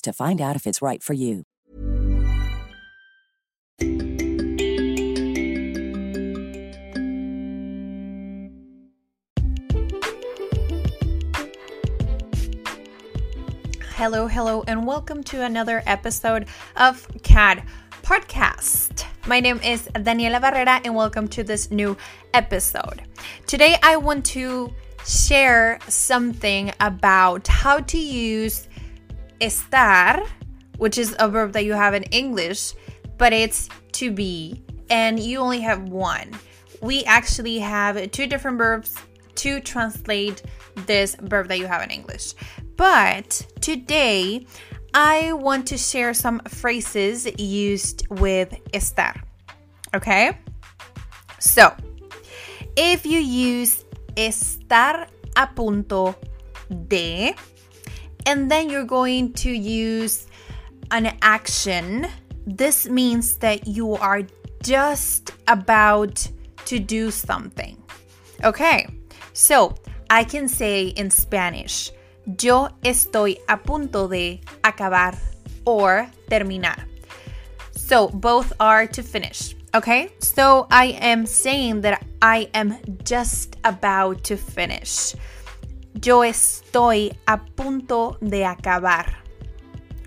to find out if it's right for you. Hello, hello, and welcome to another episode of CAD Podcast. My name is Daniela Barrera, and welcome to this new episode. Today, I want to share something about how to use estar, which is a verb that you have in English, but it's to be, and you only have one. We actually have two different verbs to translate this verb that you have in English. But today, I want to share some phrases used with estar. Okay? So, if you use estar a punto de, and then you're going to use an action, this means that you are just about to do something. Okay, so I can say in Spanish, Yo estoy a punto de acabar or terminar. So both are to finish. Okay, so I am saying that I am just about to finish. Yo estoy a punto de acabar.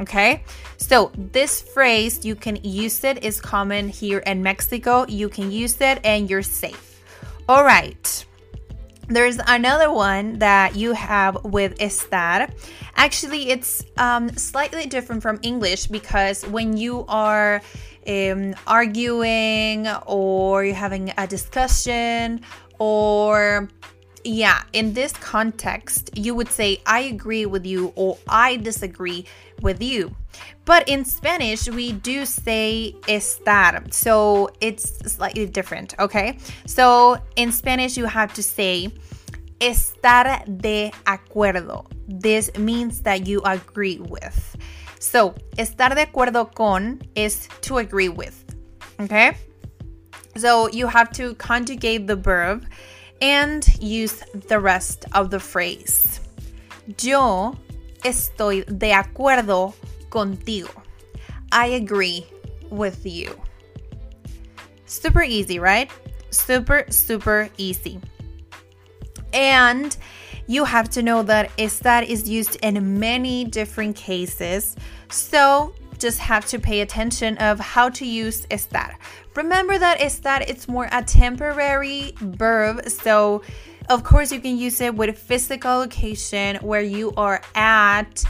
Okay, so this phrase you can use it is common here in Mexico. You can use it and you're safe. All right. There's another one that you have with estar. Actually, it's um, slightly different from English because when you are um, arguing or you're having a discussion or yeah, in this context, you would say, I agree with you or I disagree with you. But in Spanish, we do say estar. So it's slightly different, okay? So in Spanish, you have to say estar de acuerdo. This means that you agree with. So, estar de acuerdo con is to agree with, okay? So you have to conjugate the verb and use the rest of the phrase. Yo estoy de acuerdo contigo. I agree with you. Super easy, right? Super, super easy. And you have to know that estar is used in many different cases. So just have to pay attention of how to use estar. Remember that estar it's more a temporary verb, so of course you can use it with physical location where you are at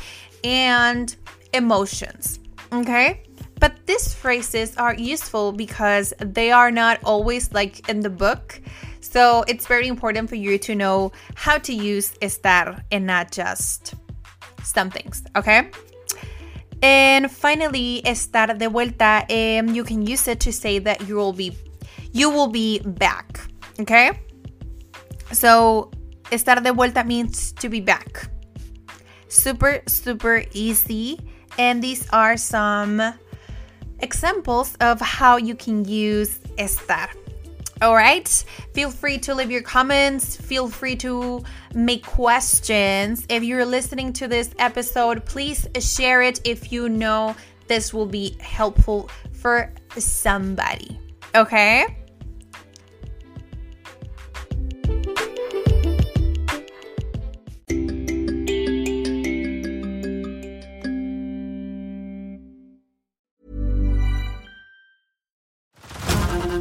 and emotions. Okay? But these phrases are useful because they are not always like in the book. So it's very important for you to know how to use estar and not just some things, okay? And finally, estar de vuelta, um, you can use it to say that you will be you will be back. Okay? So estar de vuelta means to be back. Super, super easy. And these are some examples of how you can use estar. All right. Feel free to leave your comments. Feel free to make questions. If you're listening to this episode, please share it if you know this will be helpful for somebody. Okay.